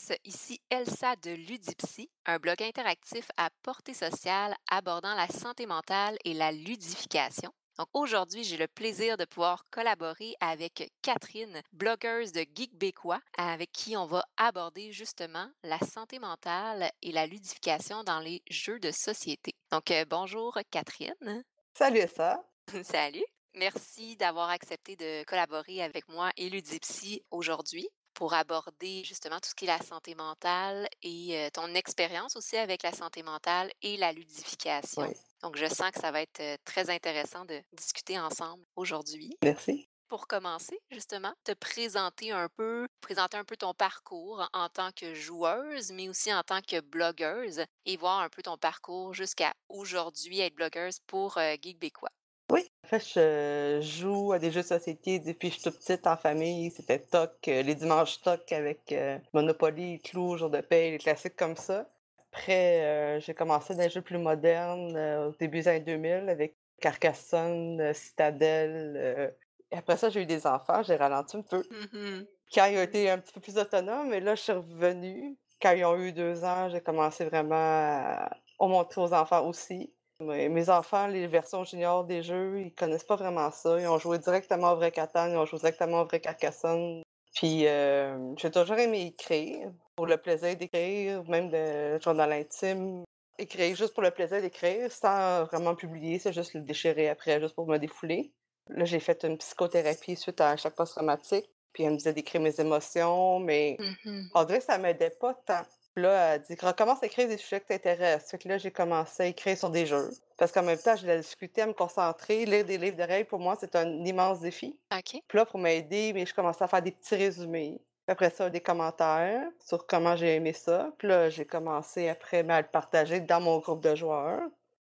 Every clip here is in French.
tous, ici Elsa de Ludipsy, un blog interactif à portée sociale abordant la santé mentale et la ludification. Donc aujourd'hui, j'ai le plaisir de pouvoir collaborer avec Catherine, blogueuse de Geek Bécois, avec qui on va aborder justement la santé mentale et la ludification dans les jeux de société. Donc euh, bonjour Catherine. Salut ça. Salut. Merci d'avoir accepté de collaborer avec moi et Ludipsy aujourd'hui pour aborder justement tout ce qui est la santé mentale et ton expérience aussi avec la santé mentale et la ludification. Oui. Donc, je sens que ça va être très intéressant de discuter ensemble aujourd'hui. Merci. Pour commencer, justement, te présenter un peu, présenter un peu ton parcours en tant que joueuse, mais aussi en tant que blogueuse et voir un peu ton parcours jusqu'à aujourd'hui être blogueuse pour euh, Geek Bécois. Oui, en fait, je joue à des jeux de société depuis que je suis toute petite en famille. C'était TOC, euh, les dimanches TOC avec euh, Monopoly, Clou, Jour de paix, les classiques comme ça. Après, euh, j'ai commencé dans des jeux plus modernes euh, au début des années 2000 avec Carcassonne, euh, Citadel. euh. Et après ça, j'ai eu des enfants, j'ai ralenti un peu. Mhm. Quand ils ont été un petit peu plus autonomes, et là, je suis revenue. Quand ils ont eu deux ans, j'ai commencé vraiment à à montrer aux enfants aussi. Mais mes enfants, les versions juniors des jeux, ils connaissent pas vraiment ça. Ils ont joué directement au vrai Catan, ils ont joué directement au vrai Carcassonne. Puis euh, j'ai toujours aimé écrire, pour le plaisir d'écrire, même de journal intime. Écrire juste pour le plaisir d'écrire, sans vraiment publier, c'est juste le déchirer après, juste pour me défouler. Là, j'ai fait une psychothérapie suite à un choc post-traumatique. Puis elle me disait d'écrire mes émotions, mais Mhm. on dirait que ça m'aidait pas tant. Puis là, elle dit recommence à écrire des sujets qui t'intéressent. Fait que là, j'ai commencé à écrire sur des jeux. Parce qu'en même temps, j'ai la difficulté à me concentrer. Lire des livres de règles, pour moi, c'est un immense défi. OK. Puis là, pour m'aider, mais je commençais à faire des petits résumés. Puis après ça, des commentaires sur comment j'ai aimé ça. Puis là, j'ai commencé après à le partager dans mon groupe de joueurs.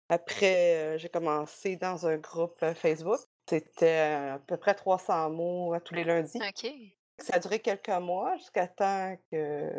Après, euh, j'ai commencé dans un groupe euh, Facebook. C'était euh, à peu près 300 mots tous les lundis. OK. Ça a duré quelques mois jusqu'à temps que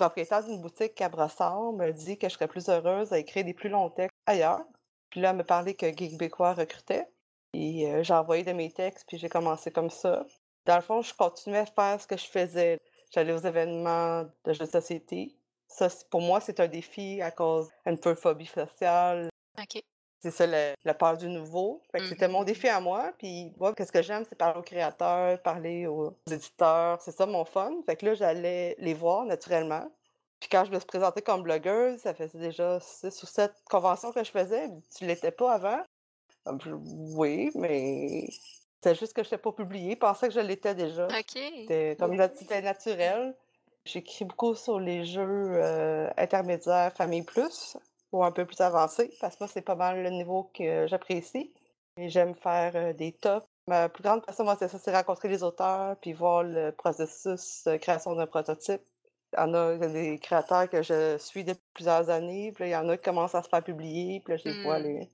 propriétaire d'une boutique à Brossard me dit que je serais plus heureuse à écrire des plus longs textes ailleurs. Puis là, elle me parlait que Bécois recrutait. Et euh, j'ai envoyé de mes textes, puis j'ai commencé comme ça. Dans le fond, je continuais à faire ce que je faisais. J'allais aux événements de jeux de société. Ça, pour moi, c'est un défi à cause d'une phobie sociale, OK. C'est ça, le, la peur du nouveau. Fait que c'était mon Mhm. défi à moi. Puis moi, qu'est-ce que j'aime, c'est parler aux créateurs, parler aux éditeurs. C'est ça mon fun. Fait que là, j'allais les voir naturellement. Puis quand je me suis présentée comme blogueuse, ça faisait déjà six ou sept conventions que je faisais. Tu l'étais pas avant? Ah, Oui, mais c'est juste que je n'étais pas publiée. Je pensais que je l'étais déjà. OK. C'était comme nat- c'était naturel. J'écris beaucoup sur les jeux euh, intermédiaires Famille Plus ou un peu plus avancés parce que moi, c'est pas mal le niveau que j'apprécie. Et j'aime faire des tops. Ma plus grande passion, moi, c'est ça, c'est rencontrer les auteurs puis voir le processus de création d'un prototype. Il y en a des créateurs que je suis depuis plusieurs années, puis là, il y en a qui commencent à se faire publier, puis là, je les vois Hmm. les...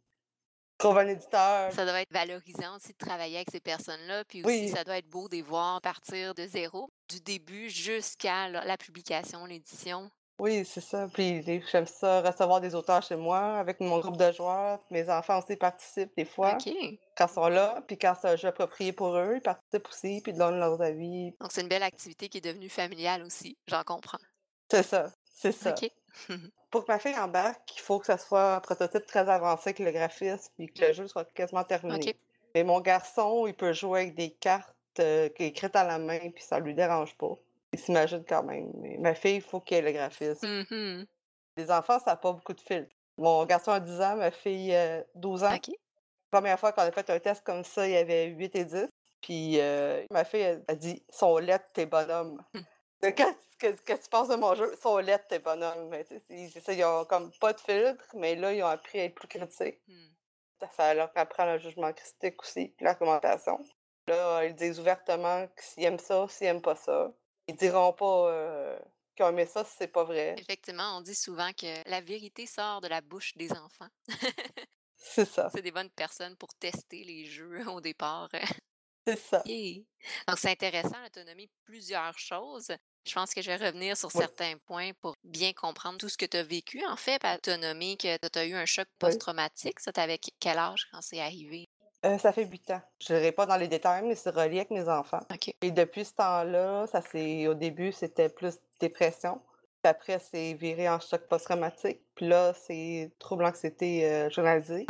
trouve un éditeur, Ça doit être valorisant aussi de travailler avec ces personnes-là, puis aussi Oui. ça doit être beau de les voir partir de zéro, du début jusqu'à la publication, l'édition. Oui, c'est ça. Puis j'aime ça recevoir des auteurs chez moi avec mon groupe de joueurs. Mes enfants aussi participent des fois OK. quand ils sont là. Puis quand c'est un jeu approprié pour eux, ils participent aussi, puis ils donnent leurs avis. Donc c'est une belle activité qui est devenue familiale aussi, j'en comprends. C'est ça, c'est ça. Pour que ma fille embarque, il faut que ça soit un prototype très avancé avec le graphisme, puis que le jeu soit quasiment terminé. Mais mon garçon, il peut jouer avec des cartes euh, écrites à la main, puis ça lui dérange pas. Il s'imagine quand même. Mais ma fille, il faut qu'elle ait le graphisme. Mhm. Les enfants, ça n'a pas beaucoup de filtres. Mon garçon a 10 ans, ma fille a 12 ans. OK. première fois qu'on a fait un test comme ça, il y avait 8 et 10. Puis euh, ma fille elle, a dit Sont lettres tes bonhommes? Hmm. Qu'est-ce que, que tu penses de mon jeu? Sont lettres tes bonhommes. Mais, c'est ça, ils ont comme pas de filtre, mais là, ils ont appris à être plus critiques. Hmm. Ça, ça leur apprend le jugement critique aussi, puis l'argumentation. Là, ils disent ouvertement s'ils aiment ça, s'ils aiment pas ça. Ils diront pas euh, qu'ils ont aimé ça si c'est pas vrai. Effectivement, on dit souvent que la vérité sort de la bouche des enfants. C'est ça. C'est des bonnes personnes pour tester les jeux au départ. C'est ça. Donc, c'est intéressant, l'autonomie, plusieurs choses. Je pense que je vais revenir sur Oui. certains points pour bien comprendre tout ce que tu as vécu, en fait, par l'autonomie, que tu as eu un choc post-traumatique. Ça, t'avais quel âge quand c'est arrivé? Euh, ça fait huit ans. Je n'irai pas dans les détails, mais c'est relié avec mes enfants. Et depuis ce temps-là, ça c'est au début, c'était plus dépression. Puis après, c'est viré en choc post-traumatique. Puis là, c'est trouble anxiété euh. Ouais.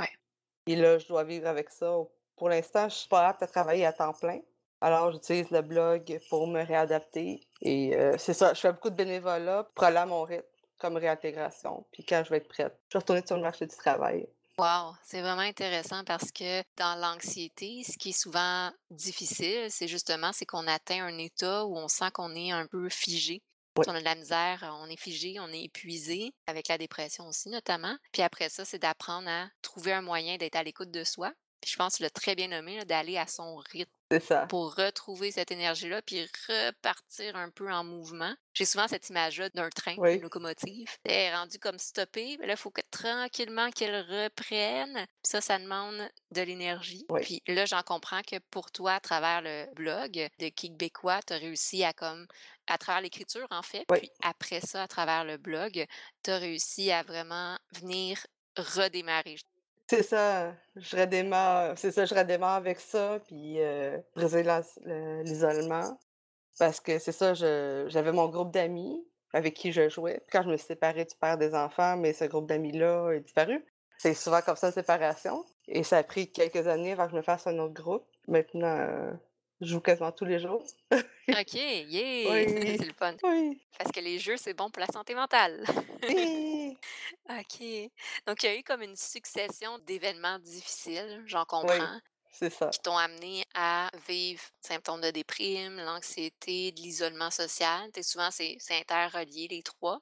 Et là, je dois vivre avec ça. Pour l'instant, je suis pas apte à travailler à temps plein. Alors, j'utilise le blog pour me réadapter. Et euh, c'est ça, je fais beaucoup de bénévolat pour aller à mon rythme comme réintégration. Puis quand je vais être prête, je vais retourner sur le marché du travail. Wow, c'est vraiment intéressant parce que dans l'anxiété, ce qui est souvent difficile, c'est justement c'est qu'on atteint un état où on sent qu'on est un peu figé. Oui. On a de la misère, on est figé, on est épuisé, avec la dépression aussi notamment. Puis après ça, c'est d'apprendre à trouver un moyen d'être à l'écoute de soi. Puis je pense que tu l'as très bien nommé, d'aller à son rythme ça. pour retrouver cette énergie-là, puis repartir un peu en mouvement. J'ai souvent cette image-là d'un train, Oui. d'une locomotive. Elle est rendue comme stoppée, mais là, il faut que tranquillement qu'elle reprenne. Puis ça, ça demande de l'énergie. Oui. Puis là, j'en comprends que pour toi, à travers le blog de Québécois, tu as réussi à comme à travers l'écriture, en fait, Oui. puis après ça, à travers le blog, tu as réussi à vraiment venir redémarrer. C'est ça, je redémarre, c'est ça, je redémarre avec ça, puis euh, briser l'isolement. Parce que c'est ça, j'avais mon groupe d'amis avec qui je jouais. Puis quand je me suis séparée du père des enfants, mais ce groupe d'amis-là est disparu. C'est souvent comme ça, séparation. Et ça a pris quelques années avant que je me fasse un autre groupe. Maintenant, euh, je joue quasiment tous les jours. OK, yeah! Oui. c'est le fun. Oui. Parce que les jeux, c'est bon pour la santé mentale. Oui. OK. Donc, il y a eu comme une succession d'événements difficiles, j'en comprends, c'est ça. qui t'ont amené à vivre symptômes de déprime, l'anxiété, de l'isolement social. T'es souvent, c'est interrelié, les trois.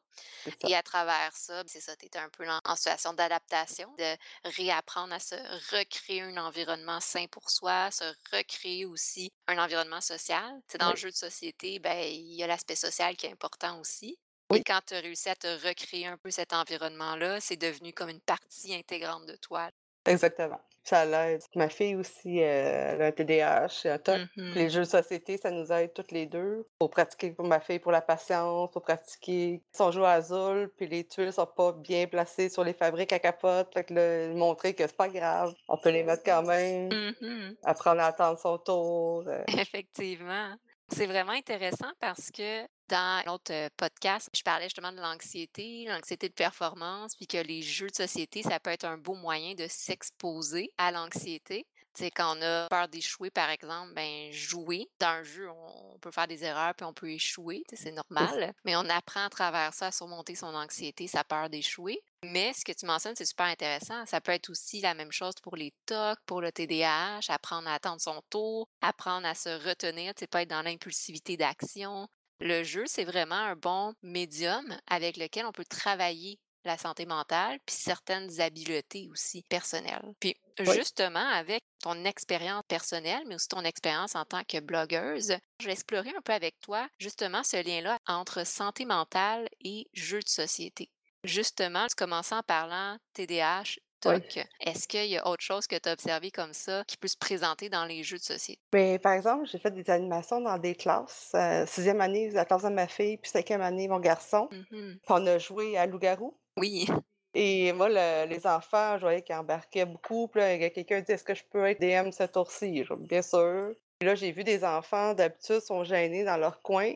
Et à travers ça, c'est ça, tu un peu en, situation d'adaptation, de réapprendre à se recréer un environnement sain pour soi, se recréer aussi un environnement social. C'est dans Oui. le jeu de société, ben, il y a l'aspect social qui est important aussi. Oui. Et quand tu as réussi à te recréer un peu cet environnement-là, c'est devenu comme une partie intégrante de toi. Exactement. Ça l'aide. Ma fille aussi, euh, elle a un TDAH un TOC. Puis Mhm. Les jeux de société, ça nous aide toutes les deux. Pour pratiquer pour ma fille pour la patience, pour pratiquer. Si on joue à Azul, puis les tuiles sont pas bien placées sur les fabriques à capote, fait que là, montrer que c'est pas grave. On peut les mettre quand même. Mhm. Apprendre à attendre son tour. euh. Effectivement. C'est vraiment intéressant parce que dans l'autre podcast, je parlais justement de l'anxiété, l'anxiété de performance, puis que les jeux de société, ça peut être un beau moyen de s'exposer à l'anxiété. Sais, quand on a peur d'échouer, par exemple, ben jouer. Dans un jeu, on peut faire des erreurs puis on peut échouer, c'est C'est ça. normal. Mais on apprend à travers ça à surmonter son anxiété, sa peur d'échouer. Mais ce que tu mentionnes, c'est super intéressant. Ça peut être aussi la même chose pour les TOC, pour le TDAH, apprendre à attendre son tour, apprendre à se retenir, tu sais, pas être dans l'impulsivité d'action. Le jeu, c'est vraiment un bon médium avec lequel on peut travailler la santé mentale, puis certaines habiletés aussi personnelles. Puis Oui. justement, avec ton expérience personnelle, mais aussi ton expérience en tant que blogueuse, je vais explorer un peu avec toi justement ce lien-là entre santé mentale et jeu de société. Justement, tu commençais en parlant TDAH, Oui. TOC. Est-ce qu'il y a autre chose que tu as observé comme ça qui peut se présenter dans les jeux de société? Mais par exemple, j'ai fait des animations dans des classes. euh, sixième année, la classe de ma fille, puis cinquième année, mon garçon. Puis on a joué à loup-garou. Oui. Et moi, le- les enfants, je voyais qu'ils embarquaient beaucoup. Puis là, il y a quelqu'un dit Est-ce que je peux être DM ce tour-ci Bien sûr. Puis là, j'ai vu des enfants, d'habitude, sont gênés dans leur coin.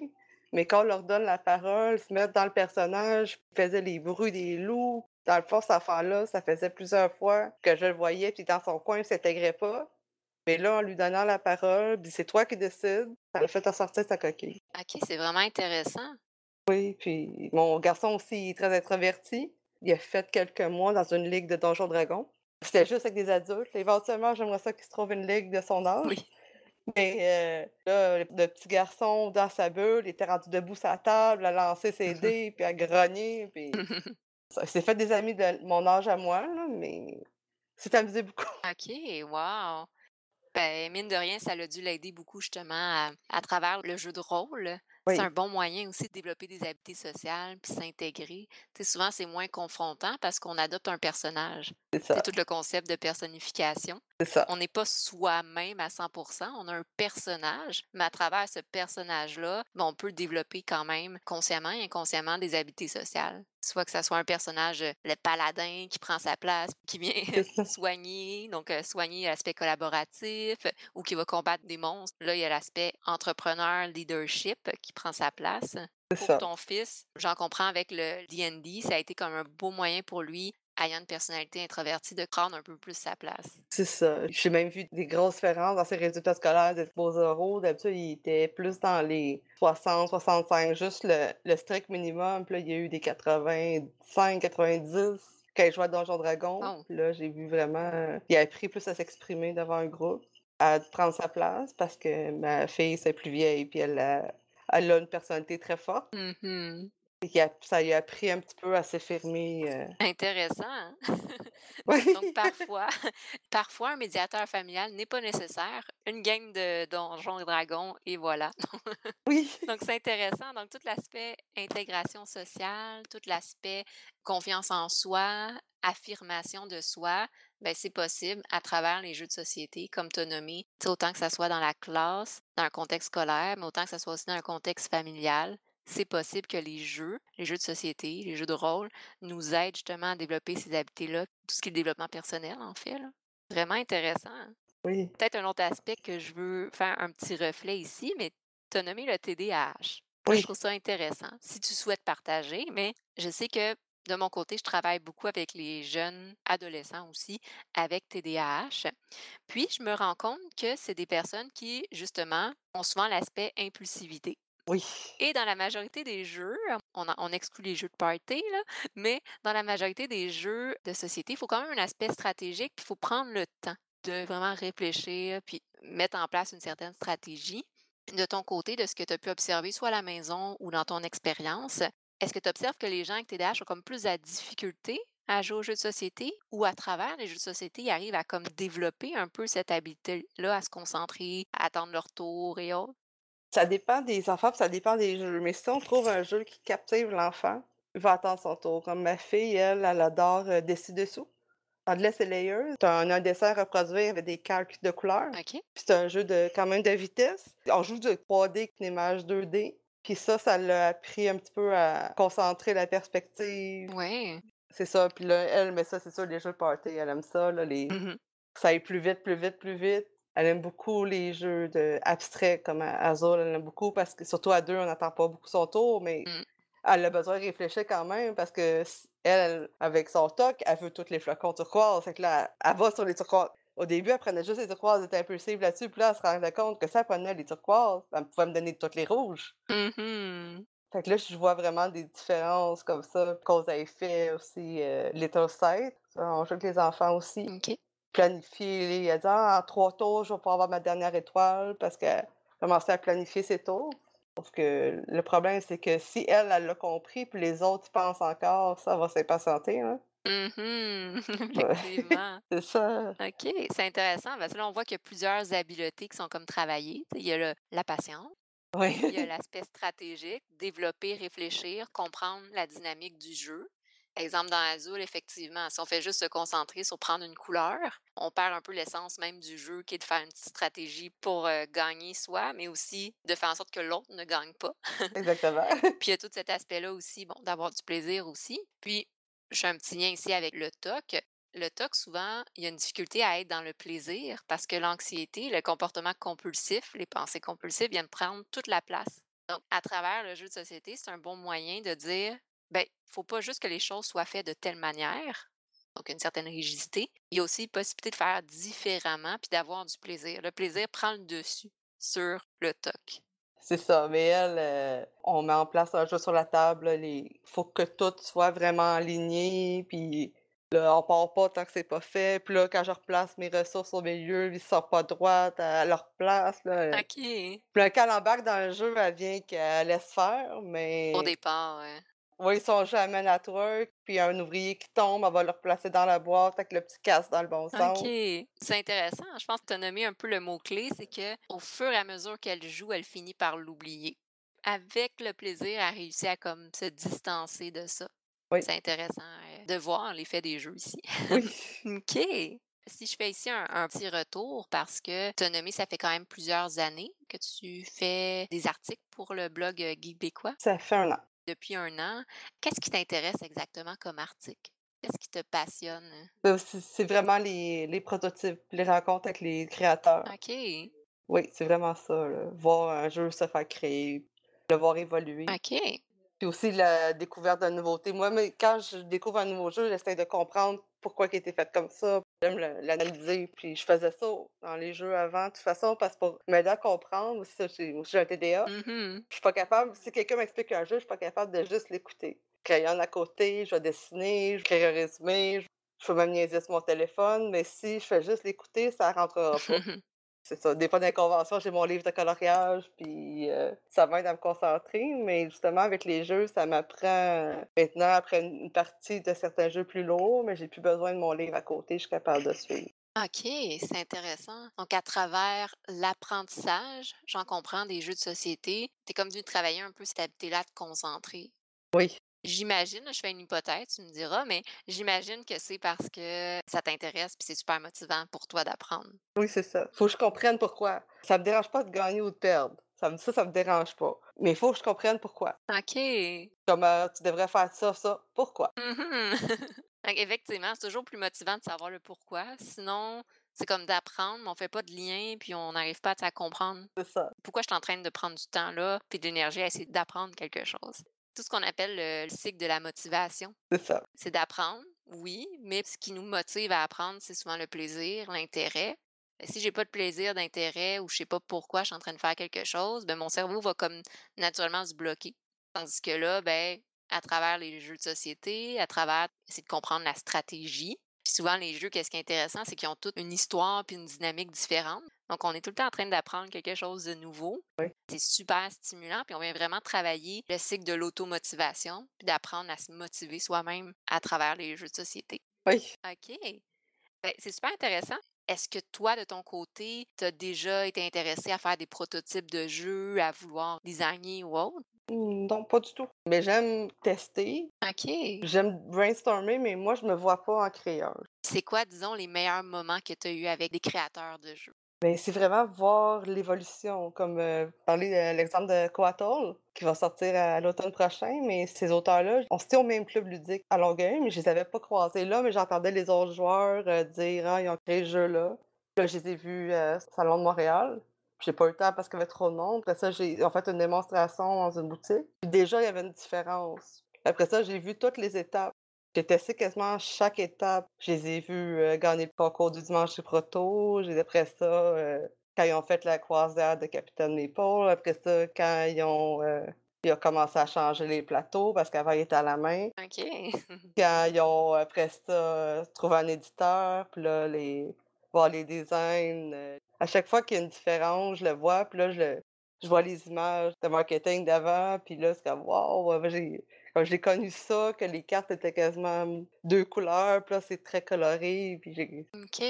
Mais quand on leur donne la parole, se mettre dans le personnage, ils faisaient les bruits des loups. Dans le fond, cet enfant-là, ça faisait plusieurs fois que je le voyais, puis dans son coin, il ne s'intégrait pas. Mais là, en lui donnant la parole, puis c'est toi qui décides, ça l'a fait en sortir de sa coquille. OK, c'est vraiment intéressant. Oui, puis mon garçon aussi il est très introverti. Il a fait quelques mois dans une ligue de Donjons Dragons. C'était juste avec des adultes. Éventuellement, j'aimerais ça qu'il se trouve une ligue de son âge. Oui. Mais euh, là, le petit garçon dans sa bulle, il était rendu debout sur la table, à lancer ses dés, puis à grogner. Puis il s'est fait des amis de mon âge à moi, là, mais c'est amusé beaucoup. OK, wow. Ben, mine de rien, ça a dû l'aider beaucoup justement à, à travers le jeu de rôle. Oui. C'est un bon moyen aussi de développer des habiletés sociales puis s'intégrer. Souvent, c'est moins confrontant parce qu'on adopte un personnage. C'est tout le concept de personnification. C'est ça. On n'est pas soi-même à 100% on a un personnage, mais à travers ce personnage-là, ben, on peut développer quand même consciemment et inconsciemment des habiletés sociales. Soit que ça soit un personnage, euh, le paladin qui prend sa place, qui vient soigner, donc euh, soigner l'aspect collaboratif euh, ou qui va combattre des monstres. Là, il y a l'aspect entrepreneur, leadership qui prend sa place. C'est Pour ça. ton fils, j'en comprends avec le D&D, ça a été comme un beau moyen pour lui, ayant une personnalité introvertie, de prendre un peu plus sa place. C'est ça. J'ai même vu des grosses différences dans ses résultats scolaires des beaux euros. D'habitude, il était plus dans les 60, 65, juste le, le strict minimum. Puis là, il y a eu des 85, 90 quand il jouait à Donjon Dragon. Oh. Là, j'ai vu vraiment... il a appris plus à s'exprimer devant un groupe, à prendre sa place parce que ma fille, c'est plus vieille, puis elle a, elle a une personnalité très forte. Mhm. Qu'il a- ça lui a appris un petit peu à s'affirmer. euh. Intéressant. hein? Oui. Donc parfois, parfois un médiateur familial n'est pas nécessaire. Une game de donjons et dragons et voilà. oui. Donc c'est intéressant. Donc tout l'aspect intégration sociale, tout l'aspect confiance en soi, affirmation de soi, ben c'est possible à travers les jeux de société, comme tu as nommé, autant que ça soit dans la classe, dans un contexte scolaire, mais autant que ça soit aussi dans un contexte familial. C'est possible que les jeux, les jeux de société, les jeux de rôle, nous aident justement à développer ces habiletés-là, tout ce qui est le développement personnel, en fait. là. Vraiment intéressant. Oui. Peut-être un autre aspect que je veux faire un petit reflet ici, mais tu as nommé le TDAH. Oui. Je trouve ça intéressant. Si tu souhaites partager, mais je sais que de mon côté, je travaille beaucoup avec les jeunes adolescents aussi avec TDAH. Puis, je me rends compte que c'est des personnes qui, justement, ont souvent l'aspect impulsivité. Oui. Et dans la majorité des jeux, on, exclut les jeux de party, là, mais dans la majorité des jeux de société, il faut quand même un aspect stratégique, il faut prendre le temps de vraiment réfléchir, puis mettre en place une certaine stratégie. De ton côté, de ce que tu as pu observer, soit à la maison ou dans ton expérience, est-ce que tu observes que les gens avec TDAH ont comme plus de difficulté à jouer aux jeux de société ou à travers les jeux de société, ils arrivent à comme développer un peu cette habileté-là à se concentrer, à attendre leur tour et autres? Ça dépend des enfants, puis ça dépend des jeux. Mais si on trouve un jeu qui captive l'enfant, il va attendre son tour. Comme ma fille, elle, elle adore euh, Dessus-dessous. Anglais, c'est Layers. C'est un, un dessin à reproduire avec des calques de couleurs. OK? Puis c'est un jeu de quand même de vitesse. On joue de 3D avec une image 2D. Puis ça, ça l'a appris un petit peu à concentrer la perspective. Oui. C'est ça. Puis là, elle, mais ça, c'est sûr, les jeux de party, elle aime ça. Là, les... Mhm. Ça aille plus vite, plus vite, plus vite. Elle aime beaucoup les jeux de abstraits comme Azul, elle aime beaucoup parce que surtout à deux, on n'attend pas beaucoup son tour, mais Mm. elle a besoin de réfléchir quand même parce que elle, avec son toc, elle veut tous les flocons turquoise. Fait que là, elle va sur les turquoises. Au début, elle prenait juste les turquoises, elle était impulsive là-dessus, puis là, elle se rendait compte que ça, elle prenait les turquoises, elle pouvait me donner toutes les rouges. Mhm. Fait que là, je vois vraiment des différences comme ça, cause à effet aussi, euh, Little Sight. On joue avec les enfants aussi. Planifier. Elle a dit ah, en trois tours, je vais pouvoir avoir ma dernière étoile parce qu'elle commençait à planifier ses tours. Sauf que le problème, c'est que si elle, elle l'a compris, puis les autres y pensent encore, ça va s'impatienter. Hein? Ouais. Effectivement. C'est ça. OK, c'est intéressant parce que là, on voit qu'il y a plusieurs habiletés qui sont comme travaillées. Il y a le- la patience, Oui. il y a l'aspect stratégique, développer, réfléchir, comprendre la dynamique du jeu. Exemple, dans Azul, effectivement, si on fait juste se concentrer sur prendre une couleur, on perd un peu l'essence même du jeu qui est de faire une petite stratégie pour euh, gagner soi, mais aussi de faire en sorte que l'autre ne gagne pas. Exactement. Puis il y a tout cet aspect-là aussi, bon, d'avoir du plaisir aussi. Puis, je fais un petit lien ici avec le TOC. Le TOC, souvent, il y a une difficulté à être dans le plaisir parce que l'anxiété, le comportement compulsif, les pensées compulsives viennent prendre toute la place. Donc, à travers le jeu de société, c'est un bon moyen de dire, ben, il faut pas juste que les choses soient faites de telle manière, donc une certaine rigidité. Il y a aussi possibilité de faire différemment puis d'avoir du plaisir. Le plaisir prend le dessus sur le TOC. C'est ça. Mais elle, euh, on met en place un jeu sur la table. Il faut que tout soit vraiment aligné. Puis là, on part pas tant que c'est pas fait. Puis là, quand je replace mes ressources au milieu, ils sortent pas droite à leur place. Là. OK. Puis là, quand elle embarque dans le jeu, elle vient qu'elle laisse faire, Au mais départ, ouais. Oui, ils sont jamais network, puis un ouvrier qui tombe, elle va le replacer dans la boîte avec le petit casse dans le bon sens. OK. C'est intéressant. Je pense que tu as nommé un peu le mot-clé, c'est que au fur et à mesure qu'elle joue, elle finit par l'oublier. Avec le plaisir, elle réussit à comme se distancer de ça. Oui. C'est intéressant euh, de voir l'effet des jeux ici. Oui. OK. Si je fais ici un, un petit retour, parce que tu as nommé, ça fait quand même plusieurs années que tu fais des articles pour le blog euh, Geekbécois. Ça fait un an. Depuis un an, qu'est-ce qui t'intéresse exactement comme article? Qu'est-ce qui te passionne? Euh, C'est c'est vraiment les, les prototypes, les rencontres avec les créateurs. OK. Oui, c'est vraiment ça. là. Voir un jeu se faire créer. le voir évoluer. OK. Puis aussi la découverte de nouveautés. Moi, mais quand je découvre un nouveau jeu, j'essaie de comprendre pourquoi il été fait comme ça. J'aime l'analyser. Puis je faisais ça dans les jeux avant, de toute façon, parce que pour m'aider à comprendre, ça, j'ai j'ai un TDA. Mhm. Je suis pas capable, si quelqu'un m'explique un jeu, je suis pas capable de juste l'écouter. Crayon à côté, je vais dessiner, je crée un résumé, je je peux même niaiser sur mon téléphone, mais si je fais juste l'écouter, ça rentrera pas. C'est ça. Des fois, conventions, j'ai mon livre de coloriage, puis euh, ça m'aide à me concentrer. Mais justement, avec les jeux, ça m'apprend maintenant, après une partie de certains jeux plus lourds, mais j'ai plus besoin de mon livre à côté, je suis capable de suivre. OK, c'est intéressant. Donc, à travers l'apprentissage, j'en comprends des jeux de société, tu es comme dû travailler un peu cette habitude-là de concentrer? Oui. J'imagine, je fais une hypothèse, tu me diras, mais j'imagine que c'est parce que ça t'intéresse puis c'est super motivant pour toi d'apprendre. Oui, c'est ça. Faut que je comprenne pourquoi. Ça me dérange pas de gagner ou de perdre. Ça, ça, ça me dérange pas. Mais il faut que je comprenne pourquoi. OK. Comme euh, tu devrais faire ça, ça, pourquoi? Donc, effectivement, c'est toujours plus motivant de savoir le pourquoi. Sinon, c'est comme d'apprendre, mais on fait pas de lien puis on n'arrive pas à comprendre C'est ça. pourquoi je suis en train de prendre du temps là puis de l'énergie à essayer d'apprendre quelque chose? Tout ce qu'on appelle le, le cycle de la motivation. C'est ça. C'est d'apprendre, oui, mais ce qui nous motive à apprendre, c'est souvent le plaisir, l'intérêt. Si j'ai pas de plaisir, d'intérêt ou je sais pas pourquoi je suis en train de faire quelque chose, ben mon cerveau va comme naturellement se bloquer. Tandis que là, ben, à travers les jeux de société, à travers essayer de comprendre la stratégie. Puis souvent, les jeux, qu'est-ce qui est intéressant, c'est qu'ils ont toute une histoire puis une dynamique différente. Donc, on est tout le temps en train d'apprendre quelque chose de nouveau. Oui. C'est super stimulant, puis on vient vraiment travailler le cycle de l'automotivation, puis d'apprendre à se motiver soi-même à travers les jeux de société. Oui. OK. Ben, c'est super intéressant. Est-ce que toi, de ton côté, tu as déjà été intéressé à faire des prototypes de jeux, à vouloir designer ou autre? Hmm, Non, pas du tout. Mais j'aime tester. OK. J'aime brainstormer, mais moi, je me vois pas en créeur. C'est quoi, disons, les meilleurs moments que tu as eu avec des créateurs de jeux? Mais c'est vraiment voir l'évolution, comme euh, parler de l'exemple de Coatol, qui va sortir à l'automne prochain, mais ces auteurs-là, on s'était au même club ludique à Longueuil, mais je les avais pas croisés là, mais j'entendais les autres joueurs euh, dire « Ah, ils ont créé ce jeu-là ». Là, je les ai vus euh, au Salon de Montréal. J'ai pas eu le temps parce qu'il y avait trop de monde. Après ça, j'ai en fait une démonstration dans une boutique. Puis déjà, il y avait une différence. Après ça, j'ai vu toutes les étapes. J'ai testé quasiment chaque étape. Je les ai vus euh, gagner le concours du dimanche chez Proto. J'ai après ça, euh, quand ils ont fait la croisade de Capitaine Maple. Après ça, quand ils ont, euh, ils ont commencé à changer les plateaux parce qu'avant, ils étaient à la main. OK. Quand ils ont, après ça, trouvé un éditeur, puis là, les, voir les designs. à chaque fois qu'il y a une différence, je le vois, puis là, je, le- je vois les images de marketing d'avant, puis là, c'est comme, wow, j'ai, j'ai connu ça, que les cartes étaient quasiment deux couleurs, puis là, c'est très coloré, puis j'ai... OK.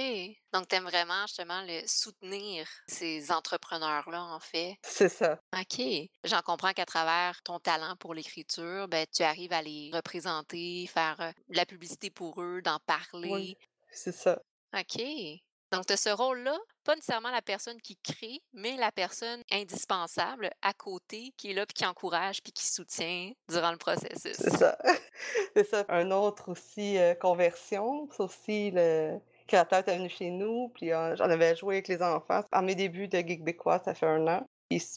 Donc, tu aimes vraiment justement le soutenir ces entrepreneurs-là, en fait? C'est ça. OK. J'en comprends qu'à travers ton talent pour l'écriture, ben, tu arrives à les représenter, faire euh, de la publicité pour eux, d'en parler. Oui, c'est ça. OK. Donc, tu as ce rôle-là, pas nécessairement la personne qui crée, mais la personne indispensable à côté qui est là, puis qui encourage, puis qui soutient durant le processus. C'est ça. c'est ça. Un autre aussi, euh, conversion. C'est aussi le créateur est venu chez nous, puis euh, j'en avais joué avec les enfants. À mes débuts de Geekbécois, ça fait un an.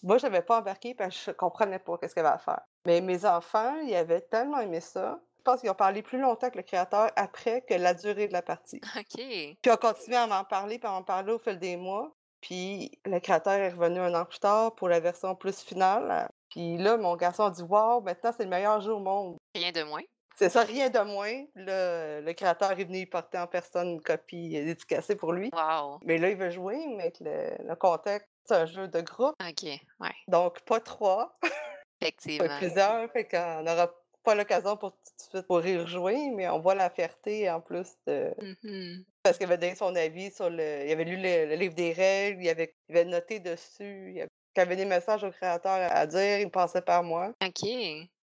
Moi, j'avais pas embarqué parce que je comprenais pas qu'est-ce qu'elle avait faire. Mais mes enfants, ils avaient tellement aimé ça. Je pense qu'ils ont parlé plus longtemps que le créateur après que la durée de la partie. OK. Puis on continué à m'en parler, puis à m'en parler au fil des mois. Puis le créateur est revenu un an plus tard pour la version plus finale. Puis là, mon garçon a dit Waouh, maintenant c'est le meilleur jeu au monde. Rien de moins. C'est ça, rien de moins. Là, le créateur est venu y porter en personne une copie dédicacée pour lui. Wow. Mais là, il veut jouer, mais le, le contexte, c'est un jeu de groupe. OK. Ouais. Donc, pas trois, pas Effectivement. plusieurs. Fait qu'on n'aura pas l'occasion pour tout de suite pour y rejouer, mais on voit la fierté en plus de. Mhm. Parce qu'il avait donné son avis sur le. Il avait lu le, le livre des règles, il avait, il avait noté dessus. Il avait, il avait des messages au créateur à dire, il passait par moi. OK.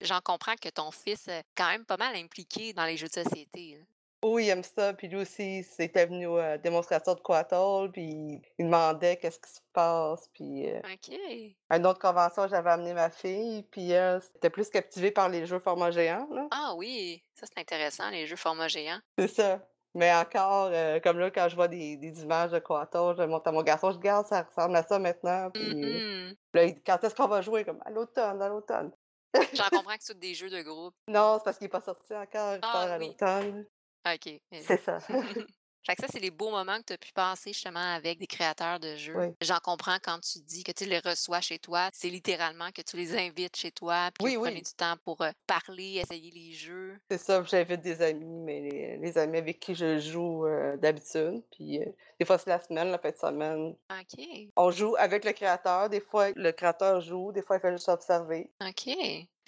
J'en comprends que ton fils est quand même pas mal impliqué dans les jeux de société. là. Oui, il aime ça. Puis lui aussi, c'était venu à la démonstration de Quatol, puis il demandait qu'est-ce qui se passe. Puis euh, OK. à une autre convention, j'avais amené ma fille, puis elle, c'était plus captivée par les jeux format géant, là. Ah oui, ça c'est intéressant, les jeux format géant. C'est ça. Mais encore, heu, comme là, quand je vois des des images de Quoi-Tort, je montre à mon garçon, je «Regarde, ça ressemble à ça maintenant», puis Mmh là, il dit: «Quand est-ce qu'on va jouer?» comme: «À l'automne, à l'automne». J'en comprends que c'est des jeux de groupe. Non, c'est parce qu'il est pas sorti encore, il sort Ah à oui, l'automne. OK. C'est ça. Fait que ça, c'est les beaux moments que tu as pu passer justement avec des créateurs de jeux. Oui. J'en comprends quand tu dis que tu les reçois chez toi. C'est littéralement que tu les invites chez toi, puis Oui, vous prenez oui. du temps pour parler, essayer les jeux. C'est ça, j'invite des amis, mais les les amis avec qui je joue, d'habitude, puis, des fois, c'est la semaine, la fin de semaine. OK. On joue avec le créateur, des fois, le créateur joue, des fois, il fait juste observer. OK.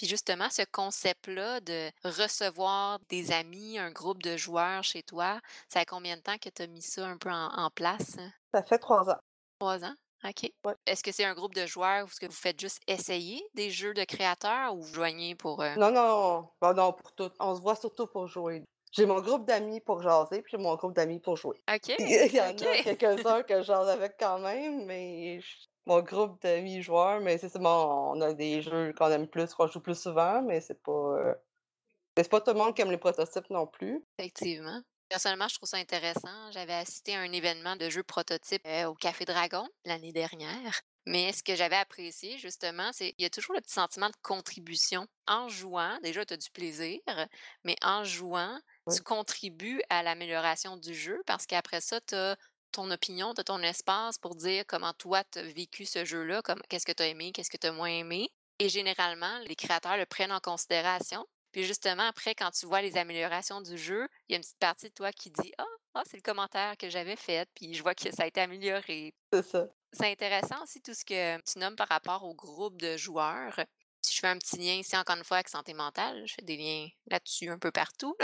Puis justement, ce concept-là de recevoir des amis, un groupe de joueurs chez toi, ça fait combien de temps que tu as mis ça un peu en, en place? Ça fait 3 ans. Trois ans? OK. Ouais. Est-ce que c'est un groupe de joueurs où ce que vous faites juste essayer des jeux de créateurs ou vous joignez pour... euh, Non, non, bah, non, pour tout. On se voit surtout pour jouer. J'ai mon groupe d'amis pour jaser, puis j'ai mon groupe d'amis pour jouer. OK. Il y en a quelques-uns que je jase avec quand même, mais mon groupe d'amis joueurs, mais c'est bon, on a des jeux qu'on aime plus, qu'on joue plus souvent, mais c'est pas, heu, c'est pas tout le monde qui aime les prototypes non plus. Effectivement. Personnellement, je trouve ça intéressant. J'avais assisté à un événement de jeux prototypes euh, au Café Dragon l'année dernière. Mais ce que j'avais apprécié, justement, c'est qu'il y a toujours le petit sentiment de contribution. En jouant, déjà, tu as du plaisir, mais en jouant, Oui. tu contribues à l'amélioration du jeu parce qu'après ça, tu as ton opinion, tu as ton espace pour dire comment toi, tu as vécu ce jeu-là, comme qu'est-ce que tu as aimé, qu'est-ce que tu as moins aimé? Et généralement, les créateurs le prennent en considération. Puis justement, après, quand tu vois les améliorations du jeu, il y a une petite partie de toi qui dit Ah, ah, c'est le commentaire que j'avais fait, puis je vois que ça a été amélioré. C'est ça. C'est intéressant aussi tout ce que tu nommes par rapport au groupe de joueurs. Si je fais un petit lien ici, encore une fois, avec santé mentale, je fais des liens là-dessus un peu partout.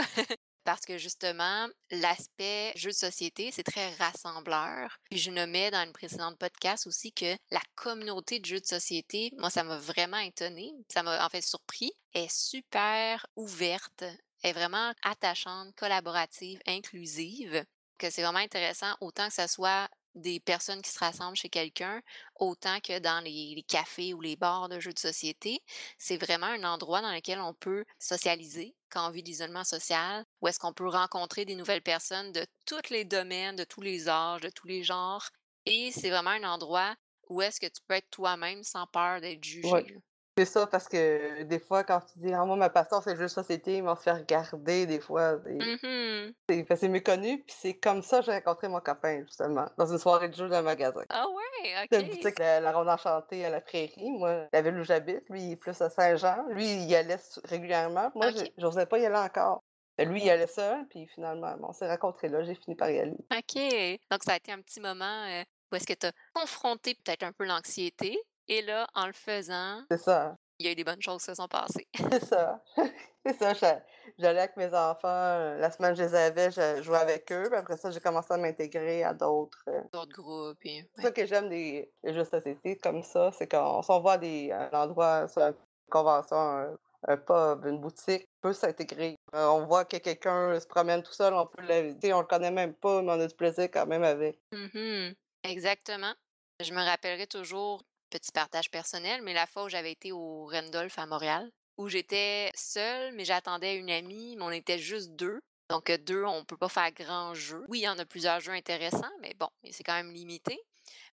Parce que justement, l'aspect jeu de société, c'est très rassembleur. Puis je nommais dans une précédente podcast aussi que la communauté de jeux de société, moi, ça m'a vraiment étonnée. Ça m'a en fait surpris. Est super ouverte. Est vraiment attachante, collaborative, inclusive. Que c'est vraiment intéressant, autant que ça soit des personnes qui se rassemblent chez quelqu'un, autant que dans les, les cafés ou les bars de jeux de société. C'est vraiment un endroit dans lequel on peut socialiser quand on vit l'isolement social, où est-ce qu'on peut rencontrer des nouvelles personnes de tous les domaines, de tous les âges, de tous les genres. Et c'est vraiment un endroit où est-ce que tu peux être toi-même sans peur d'être jugé. Ouais. C'est ça, parce que des fois, quand tu dis: «Ah moi, ma passion, c'est de société», mais on se fait regarder des fois, c'est Mhm. c'est méconnu, puis c'est comme ça que j'ai rencontré mon copain, justement, dans une soirée de jeu d'un magasin. Ah ouais, La ok. boutique La la Ronde Enchantée à la Prairie, moi, la ville où j'habite, lui, il est plus à Saint-Jean. Lui, il y allait régulièrement. Moi, Ok. j'ai j'osais pas y aller encore. Mais lui, il y allait seul, puis finalement, on s'est rencontrés là, j'ai fini par y aller. OK. Donc, ça a été un petit moment euh, où est-ce que tu as confronté peut-être un peu l'anxiété. Et là, en le faisant, C'est ça, il y a eu des bonnes choses qui se sont passées. c'est ça. C'est ça, j'a j'allais avec mes enfants, la semaine je les avais, je jouais avec eux, puis après ça, j'ai commencé à m'intégrer à d'autres, D'autres groupes. Et... c'est ça que j'aime des jeux de société comme ça, c'est qu'on va à des un endroit, soit une convention, un un pub, une boutique, on peut s'intégrer. Heu, on voit que quelqu'un se promène tout seul, on peut l'inviter, on le connaît même pas, mais on a du plaisir quand même avec. Mhm. Exactement. Je me rappellerai toujours, petit partage personnel, mais la fois où j'avais été au Randolph à Montréal, où j'étais seule, mais j'attendais une amie, mais on était juste deux. Donc, euh, deux, on peut pas faire grand jeu. Oui, il y en a plusieurs jeux intéressants, mais bon, c'est quand même limité.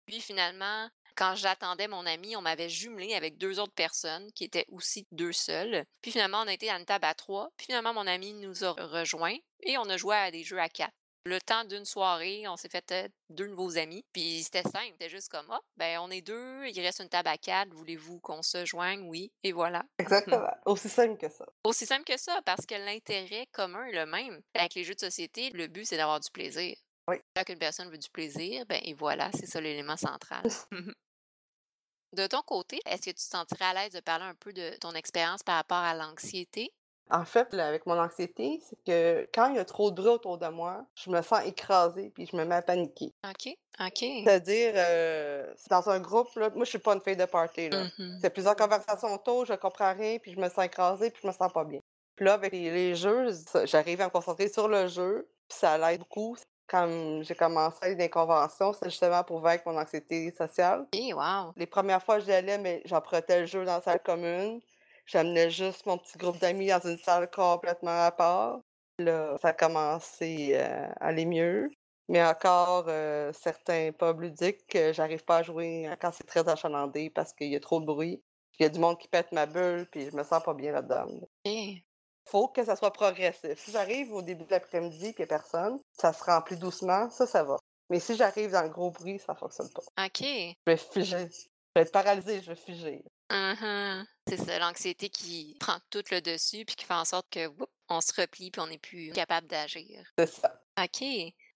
Puis finalement, quand j'attendais mon ami, on m'avait jumelé avec deux autres personnes qui étaient aussi deux seules. Puis finalement, on a été à une table à trois. Puis finalement, mon ami nous a rejoints et on a joué à des jeux à quatre. Le temps d'une soirée, on s'est fait deux nouveaux amis. Puis c'était simple, c'était juste comme, ah, ben on est deux, il reste une table à quatre, voulez-vous qu'on se joigne? Oui, et voilà. Exactement, aussi simple que ça. Aussi simple que ça, parce que l'intérêt commun est le même. Avec les jeux de société, le but, c'est d'avoir du plaisir. Oui. Quand une personne veut du plaisir, ben et voilà, c'est ça l'élément central. de ton côté, est-ce que tu te sentirais à l'aise de parler un peu de ton expérience par rapport à l'anxiété? En fait, là, avec mon anxiété, c'est que quand il y a trop de bruit autour de moi, je me sens écrasée, puis je me mets à paniquer. OK, OK. C'est-à-dire, c'est dans un groupe, là, moi, je suis pas une fille de party, là. Mhm. C'est plusieurs conversations autour, je comprends rien, puis je me sens écrasée, puis je me sens pas bien. Puis là, avec les les jeux, j'arrive à me concentrer sur le jeu, puis ça l'aide beaucoup. Quand j'ai commencé les conventions, c'est justement pour vaincre mon anxiété sociale. OK, wow. Les premières fois, j'y allais, mais j'empruntais le jeu dans la salle commune. J'amenais juste mon petit groupe d'amis dans une salle complètement à part. Là, ça a commencé euh, à aller mieux. Mais encore, euh, certains pubs ludiques, que j'arrive pas à jouer quand c'est très achalandé parce qu'il y a trop de bruit. Il y a du monde qui pète ma bulle, puis je me sens pas bien là-dedans. OK. Faut que ça soit progressif. Si j'arrive au début de l'après-midi a personne, ça se remplit doucement, ça, ça va. Mais si j'arrive dans le gros bruit, ça fonctionne pas. OK. Je vais figer. Je vais être paralysée, je vais figer. Mhm. C'est ça, l'anxiété qui prend tout le dessus puis qui fait en sorte que whoop, on se replie puis on n'est plus capable d'agir. C'est ça. OK.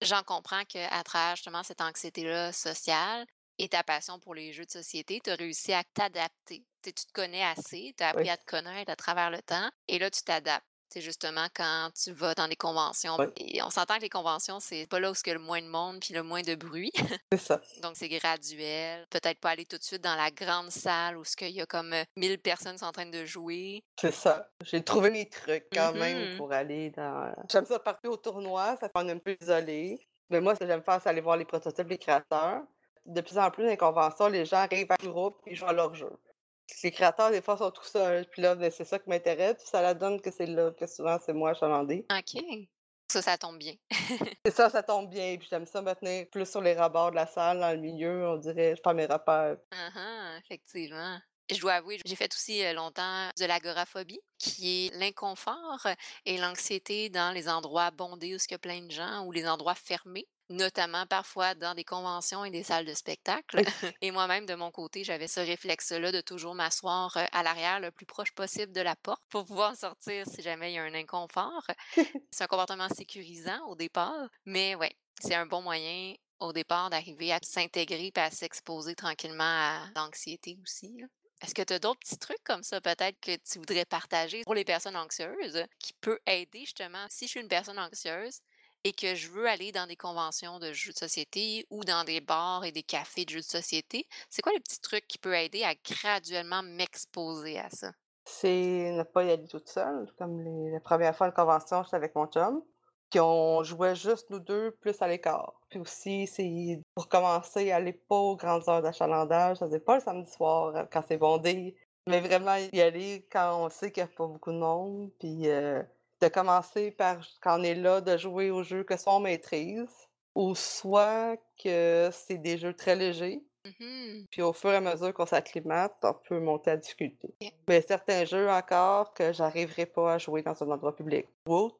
J'en comprends qu'à travers justement cette anxiété-là sociale et ta passion pour les jeux de société, tu as réussi à t'adapter. Tu te connais assez, tu as appris Oui. à te connaître à travers le temps et là, tu t'adaptes. C'est justement quand tu vas dans des conventions. Et on s'entend que les conventions, c'est pas là où il y a le moins de monde puis le moins de bruit. C'est ça. Donc, c'est graduel. Peut-être pas aller tout de suite dans la grande salle où ce qu'il y a comme euh, 1000 personnes qui sont en train de jouer. C'est ça. J'ai trouvé les trucs quand même Mhm. pour aller dans. J'aime ça partir au tournoi, ça fait un peu isolé. Mais moi, ce que j'aime faire, c'est aller voir les prototypes, les créateurs. De plus en plus, dans les conventions, les gens arrivent à groupe et ils jouent à leur jeu. Les créateurs, des fois, sont tout seuls. Puis là, ben, c'est ça qui m'intéresse. Puis ça la donne que c'est là, que souvent, c'est moi, chalandé. OK. Ça, ça tombe bien. C'est ça, ça tombe bien. Puis j'aime ça me tenir plus sur les rabords de la salle, dans le milieu, on dirait. Je fais mes repères. Ah, effectivement. Je dois avouer, j'ai fait aussi euh, longtemps de l'agoraphobie, qui est l'inconfort et l'anxiété dans les endroits bondés où il y a plein de gens ou les endroits fermés, notamment parfois dans des conventions et des salles de spectacle. Et moi-même, de mon côté, j'avais ce réflexe-là de toujours m'asseoir euh, à l'arrière le plus proche possible de la porte pour pouvoir sortir si jamais il y a un inconfort. C'est un comportement sécurisant au départ, mais ouais, c'est un bon moyen au départ d'arriver à s'intégrer et à s'exposer tranquillement à l'anxiété aussi. là. Est-ce que tu as d'autres petits trucs comme ça peut-être que tu voudrais partager pour les personnes anxieuses qui peut aider justement si je suis une personne anxieuse et que je veux aller dans des conventions de jeux de société ou dans des bars et des cafés de jeux de société, c'est quoi les petits trucs qui peuvent aider à graduellement m'exposer à ça? C'est ne pas y aller toute seule. Comme la première fois, une convention, j'étais avec mon chum. Puis on jouait juste nous deux, plus à l'écart. Puis aussi, c'est pour commencer, aller pas aux grandes heures d'achalandage. Ça faisait pas le samedi soir euh, quand c'est bondé. Mais vraiment y aller quand on sait qu'il n'y a pas beaucoup de monde. Puis euh, de commencer par, quand on est là, de jouer aux jeux que soit on maîtrise, ou soit que c'est des jeux très légers. Mhm. Puis au fur et à mesure qu'on s'acclimate, on peut monter la difficulté. Mais certains jeux encore que j'arriverai pas à jouer dans un endroit public.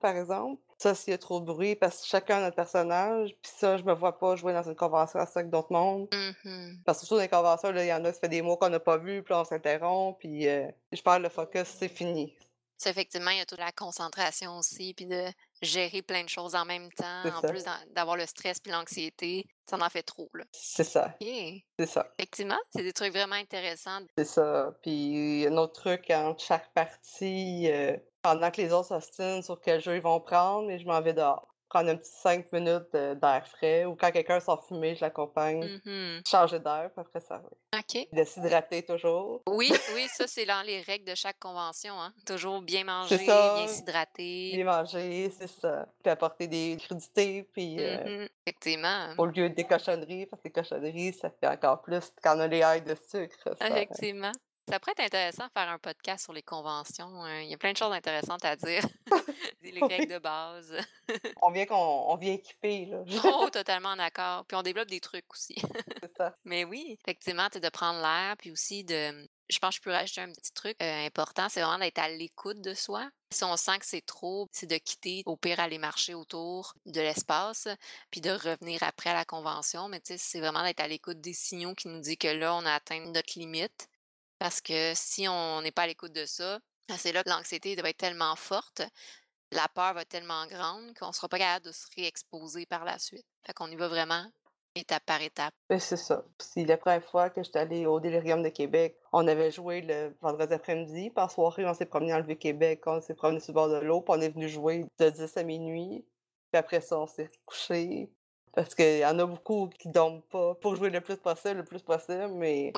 Par exemple, ça, s'il y a trop de bruit, parce que chacun a notre personnage, puis ça, je me vois pas jouer dans une convention à ça avec d'autres mondes. Mhm. Parce que surtout dans les conventions, il y en a qui fait des mois qu'on n'a pas vu, puis on s'interrompt, puis euh, je perds le focus, c'est fini. Ça, effectivement, il y a toute la concentration aussi, puis de gérer plein de choses en même temps, en plus d'avoir le stress puis l'anxiété, ça en fait trop, là. C'est ça, c'est ça. Effectivement, c'est des trucs vraiment intéressants. C'est ça. Puis un autre truc entre chaque partie, euh, pendant que les autres s'ostinent sur quel jeu ils vont prendre, mais je m'en vais dehors. Prendre un petit 5 minutes euh, d'air frais ou quand quelqu'un sort fumer, je l'accompagne. Mhm. Changer d'air, puis après ça va. OK. De s'hydrater toujours. Oui, oui, ça, c'est dans les règles de chaque convention. Hein. Toujours bien manger, ça. bien s'hydrater. Bien manger, c'est ça. Puis apporter des crudités, puis euh, Mhm. Effectivement. au lieu des cochonneries, parce que les cochonneries, ça fait encore plus quand on a les ailes de sucre. ça. Effectivement. Ça pourrait être intéressant de faire un podcast sur les conventions. hein. Il y a plein de choses intéressantes à dire. les règles de base. On vient qu'on on vient équipé, là. Oh, totalement d'accord. Puis on développe des trucs aussi. c'est ça. Mais oui, effectivement, c'est de prendre l'air, puis aussi de. Je pense que je peux rajouter un petit truc euh, important, c'est vraiment d'être à l'écoute de soi. Si on sent que c'est trop, c'est de quitter, au pire, aller marcher autour de l'espace, puis de revenir après à la convention. Mais tu sais, c'est vraiment d'être à l'écoute des signaux qui nous disent que là, on a atteint notre limite. Parce que si on n'est pas à l'écoute de ça, c'est là que l'anxiété va être tellement forte, la peur va être tellement grande qu'on ne sera pas capable de se réexposer par la suite. Fait qu'on y va vraiment étape par étape. C'est ça. Puis la première fois que j'étais allée au Délirium de Québec, on avait joué le vendredi après-midi. Par soirée, on s'est promené le Vieux-Québec, on s'est promené sur le bord de l'eau, puis on est venu jouer de 10 à minuit. Puis après ça, on s'est couché. Parce qu'il y en a beaucoup qui dorment pas pour jouer le plus possible, le plus possible, mais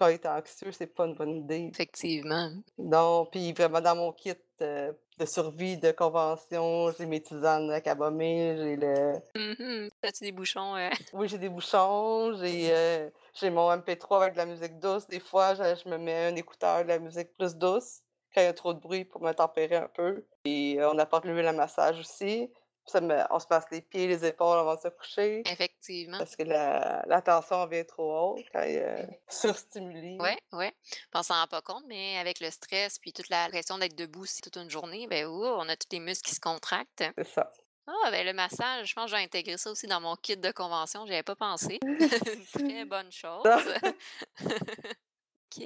quand on est anxieux, c'est pas une bonne idée. Effectivement. Non, puis vraiment dans mon kit euh, de survie de convention, j'ai mes tisanes à camomille, j'ai le... Mhm. As-tu des bouchons? euh? Oui, j'ai des bouchons, j'ai euh, j'ai mon MP3 avec de la musique douce. Des fois, je, je me mets un écouteur de la musique plus douce. quand il y a trop de bruit pour me tempérer un peu. Et on apporte l'huile à massage aussi. Ça me- on se passe les pieds, les épaules avant de se coucher. Effectivement. Parce que la, la tension vient trop haute quand il est surstimulé. Oui, oui. On s'en rend pas compte, mais avec le stress puis toute la pression d'être debout c'est toute une journée, ben ouh, on a tous les muscles qui se contractent. C'est ça. Ah, ben le massage, je pense que j'ai intégré ça aussi dans mon kit de convention, j'y avais pas pensé. Très bonne chose. OK.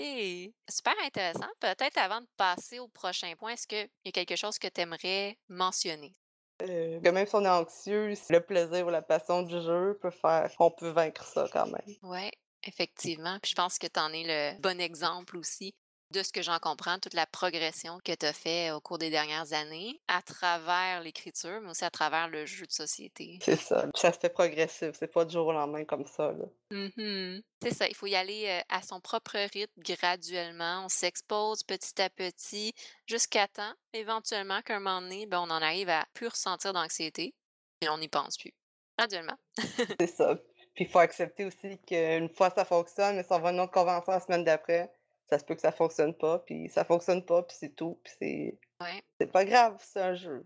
Super intéressant. Peut-être avant de passer au prochain point, est-ce qu'il y a quelque chose que tu aimerais mentionner? Euh, même si on est anxieux, le plaisir ou la passion du jeu peut faire qu'on peut vaincre ça quand même. Oui, effectivement. Puis je pense que tu en es le bon exemple aussi de ce que j'en comprends, toute la progression que tu as fait au cours des dernières années à travers l'écriture, mais aussi à travers le jeu de société. C'est ça. Ça se fait progressif. C'est pas du jour au lendemain comme ça. Là. Mhm. C'est ça, il faut y aller euh, à son propre rythme graduellement. On s'expose petit à petit jusqu'à temps, éventuellement, qu'un moment donné, ben, on en arrive à plus ressentir d'anxiété et on n'y pense plus. Graduellement. C'est ça. Puis il faut accepter aussi qu'une fois ça fonctionne, mais on va autre convention la semaine d'après, ça se peut que ça fonctionne pas, puis ça fonctionne pas, puis c'est tout, puis c'est Ouais. c'est pas grave, c'est un jeu.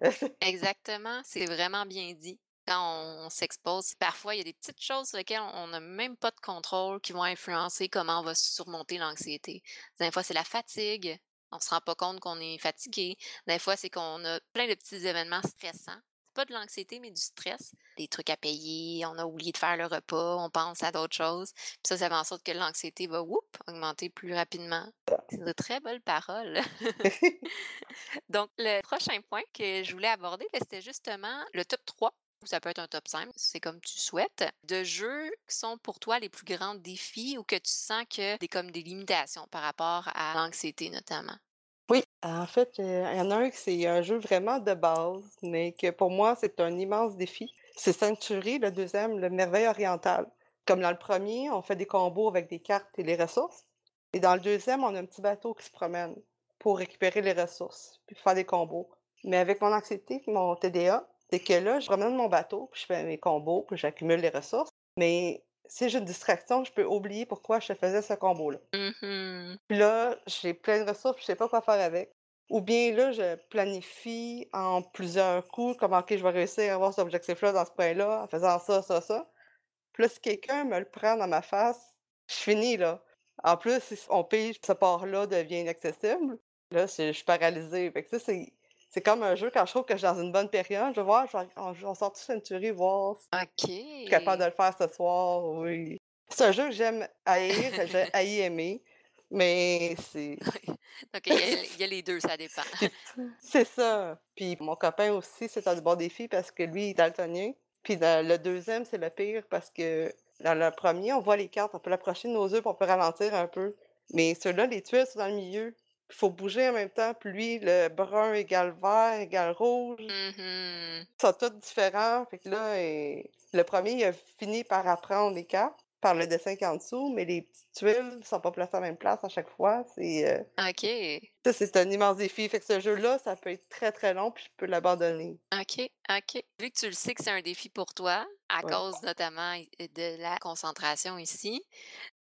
Exactement, c'est vraiment bien dit. Quand on, on s'expose, parfois il y a des petites choses sur lesquelles on n'a même pas de contrôle qui vont influencer comment on va surmonter l'anxiété. Des fois, c'est la fatigue. On se rend pas compte qu'on est fatigué. Des fois, c'est qu'on a plein de petits événements stressants. Pas de l'anxiété, mais du stress. Des trucs à payer, on a oublié de faire le repas, on pense à d'autres choses. Puis ça, ça fait en sorte que l'anxiété va whoop, augmenter plus rapidement. C'est de très belles paroles. Donc, le prochain point que je voulais aborder, ben, c'était justement le top 3, ou ça peut être un top 5, c'est comme tu souhaites, de jeux qui sont pour toi les plus grands défis ou que tu sens que des comme des limitations par rapport à l'anxiété notamment. Oui, en fait, il y en a un qui c'est un jeu vraiment de base, mais que pour moi, c'est un immense défi. C'est Century, le deuxième, le Merveille orientale. Comme dans le premier, on fait des combos avec des cartes et les ressources. Et dans le deuxième, on a un petit bateau qui se promène pour récupérer les ressources, puis faire des combos. Mais avec mon anxiété mon TDA, c'est que là, je promène mon bateau, puis je fais mes combos, puis j'accumule les ressources. Mais si j'ai une distraction, je peux oublier pourquoi je faisais ce combo-là. Mhm. Puis là, j'ai plein de ressources, je sais pas quoi faire avec. Ou bien là, je planifie en plusieurs coups, comme OK, je vais réussir à avoir cet objectif-là dans ce point-là, en faisant ça, ça, ça. Puis là, si quelqu'un me le prend dans ma face, je finis là. En plus, si on pige, ce port-là devient inaccessible. Là, je suis paralysée. Fait que ça, c'est. C'est comme un jeu, quand je trouve que je suis dans une bonne période, je vais voir, on, sort tout Century, voir si je suis capable de le faire ce soir, oui. C'est un jeu que j'aime haïr, que j'ai haï aimer, mais c'est Donc, il y, a, il y a les deux, ça dépend. c'est ça. Puis mon copain aussi, c'est un bon défi parce que lui, il est daltonien. Puis dans le deuxième, c'est le pire parce que dans le premier, on voit les cartes, on peut l'approcher de nos yeux, puis on peut ralentir un peu. Mais ceux-là, les tuiles sont dans le milieu. Il faut bouger en même temps. Puis lui, le brun égale vert égale rouge. Mhm. Ils sont tous différents. Fait que là, et- le premier, il a fini par apprendre les cartes par le dessin qui est en dessous, mais les petites tuiles sont pas placées à la même place à chaque fois. C'est euh, OK. ça, c'est un immense défi. Fait que ce jeu-là, ça peut être très très long, puis je peux l'abandonner. OK, OK. Vu que tu le sais que c'est un défi pour toi, à Ouais. cause notamment de la concentration ici,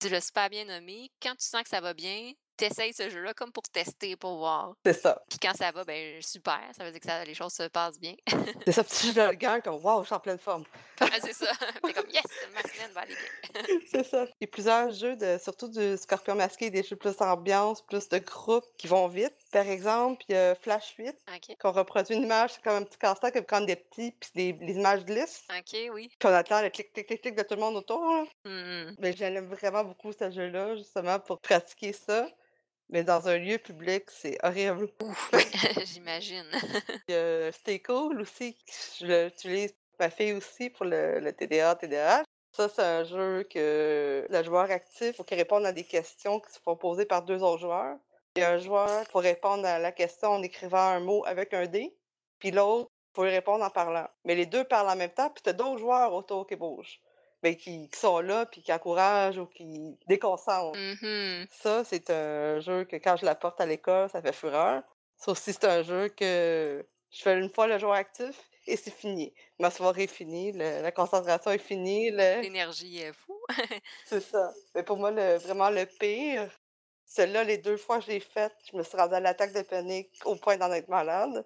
tu l'as super bien nommé. Quand tu sens que ça va bien, t'essayes ce jeu-là comme pour tester, pour voir. C'est ça. Puis quand ça va, ben super, ça veut dire que ça- les choses se passent bien. C'est ça, puis je le gagne comme waouh, je suis en pleine forme. Ah, c'est ça. Fait comme yes, ma semaine va aller bien. c'est ça. Il y a plusieurs jeux, de, surtout du Scorpion masqué, des jeux plus d'ambiance, plus de groupe qui vont vite. Par exemple, il y a Flash 8, OK, qu'on reproduit une image, c'est comme un petit casse-tête qui prendre des petits, puis les, les images glissent. OK, oui. Puis on attend le clic, clic, clic, clic de tout le monde autour. là. Mhm. Mais j'aime vraiment beaucoup ce jeu-là, justement, pour pratiquer ça. Mais dans un lieu public, c'est horrible. Ouf, j'imagine. Il y a Stay Cool aussi, je l'utilise ma fille aussi pour le, le TDA, TDAH. Ça, c'est un jeu que le joueur actif faut qu'il réponde à des questions qui se font poser par deux autres joueurs. Il y a un joueur pour répondre à la question en écrivant un mot avec un dé, puis l'autre faut y répondre en parlant. Mais les deux parlent en même temps, puis tu as d'autres joueurs autour qui bougent, mais qui, qui sont là, puis qui encouragent ou qui déconcentrent. Mhm. Ça, c'est un jeu que quand je l'apporte à l'école, ça fait fureur. Ça aussi, c'est un jeu que je fais une fois le joueur actif et c'est fini. Ma soirée est finie, le- la concentration est finie. le- L'énergie est fou. C'est ça. Mais pour moi, le, vraiment le pire, Celle-là, les deux fois que je l'ai faite, je me suis rendue à l'attaque de panique au point d'en être malade.